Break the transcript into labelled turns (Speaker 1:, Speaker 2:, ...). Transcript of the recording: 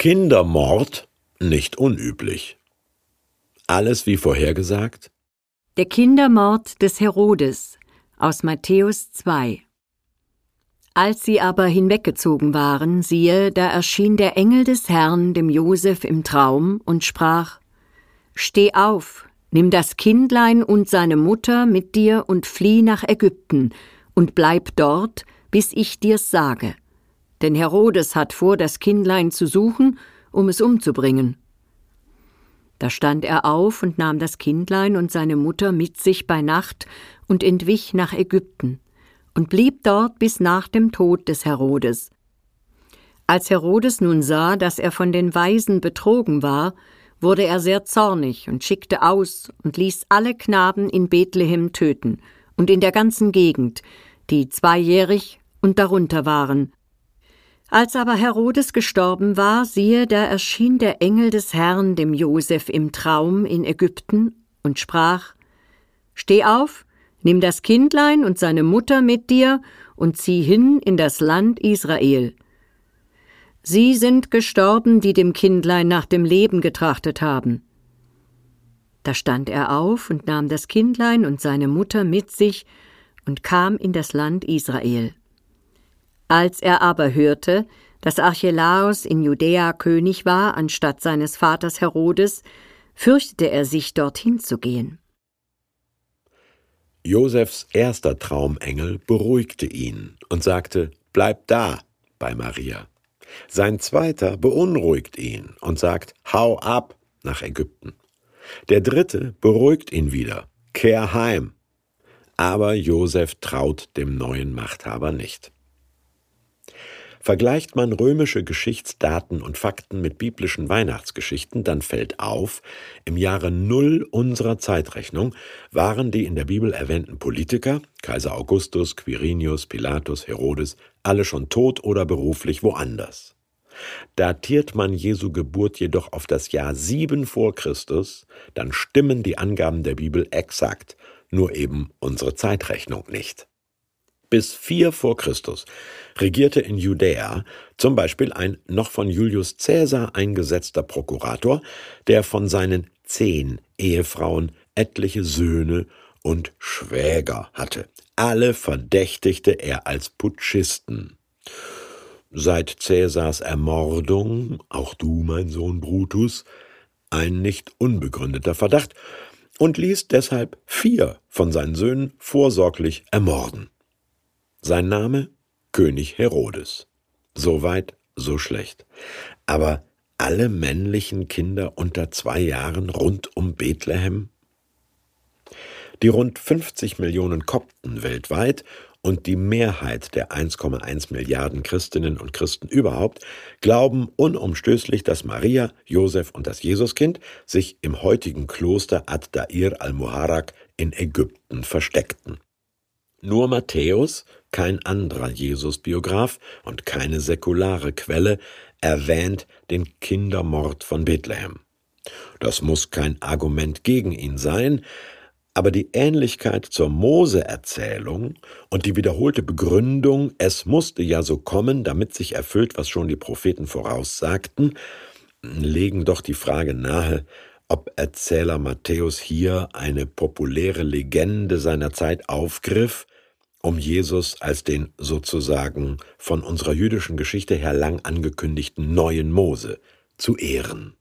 Speaker 1: Kindermord nicht unüblich. Alles wie vorhergesagt?
Speaker 2: Der Kindermord des Herodes aus Matthäus 2 Als sie aber hinweggezogen waren, siehe, da erschien der Engel des Herrn dem Josef im Traum und sprach Steh auf, nimm das Kindlein und seine Mutter mit dir und flieh nach Ägypten und bleib dort, bis ich dir's sage. Denn Herodes hat vor, das Kindlein zu suchen, um es umzubringen. Da stand er auf und nahm das Kindlein und seine Mutter mit sich bei Nacht und entwich nach Ägypten und blieb dort bis nach dem Tod des Herodes. Als Herodes nun sah, dass er von den Weisen betrogen war, wurde er sehr zornig und schickte aus und ließ alle Knaben in Bethlehem töten und in der ganzen Gegend, die zweijährig und darunter waren, als aber Herodes gestorben war, siehe, da erschien der Engel des Herrn dem Josef im Traum in Ägypten und sprach: Steh auf, nimm das Kindlein und seine Mutter mit dir und zieh hin in das Land Israel. Sie sind gestorben, die dem Kindlein nach dem Leben getrachtet haben. Da stand er auf und nahm das Kindlein und seine Mutter mit sich und kam in das Land Israel. Als er aber hörte, dass Archelaos in Judäa König war anstatt seines Vaters Herodes, fürchtete er sich, dorthin zu gehen.
Speaker 1: Josefs erster Traumengel beruhigte ihn und sagte: Bleib da bei Maria. Sein zweiter beunruhigt ihn und sagt: Hau ab nach Ägypten. Der dritte beruhigt ihn wieder: Kehr heim. Aber Josef traut dem neuen Machthaber nicht. Vergleicht man römische Geschichtsdaten und Fakten mit biblischen Weihnachtsgeschichten, dann fällt auf, im Jahre Null unserer Zeitrechnung waren die in der Bibel erwähnten Politiker, Kaiser Augustus, Quirinius, Pilatus, Herodes, alle schon tot oder beruflich woanders. Datiert man Jesu Geburt jedoch auf das Jahr sieben vor Christus, dann stimmen die Angaben der Bibel exakt, nur eben unsere Zeitrechnung nicht bis 4 vor Christus regierte in Judäa zum Beispiel ein noch von Julius Caesar eingesetzter Prokurator, der von seinen zehn Ehefrauen etliche Söhne und Schwäger hatte. Alle verdächtigte er als Putschisten. Seit Cäsars Ermordung, auch du, mein Sohn Brutus, ein nicht unbegründeter Verdacht, und ließ deshalb vier von seinen Söhnen vorsorglich ermorden. Sein Name König Herodes. So weit, so schlecht. Aber alle männlichen Kinder unter zwei Jahren rund um Bethlehem? Die rund 50 Millionen Kopten weltweit und die Mehrheit der 1,1 Milliarden Christinnen und Christen überhaupt glauben unumstößlich, dass Maria, Josef und das Jesuskind sich im heutigen Kloster Ad-Dair al-Muharak in Ägypten versteckten. Nur Matthäus, kein anderer Jesus-Biograf und keine säkulare Quelle erwähnt den Kindermord von Bethlehem. Das muss kein Argument gegen ihn sein, aber die Ähnlichkeit zur Mose-Erzählung und die wiederholte Begründung, es musste ja so kommen, damit sich erfüllt, was schon die Propheten voraussagten, legen doch die Frage nahe, ob Erzähler Matthäus hier eine populäre Legende seiner Zeit aufgriff um Jesus als den sozusagen von unserer jüdischen Geschichte her lang angekündigten neuen Mose zu ehren.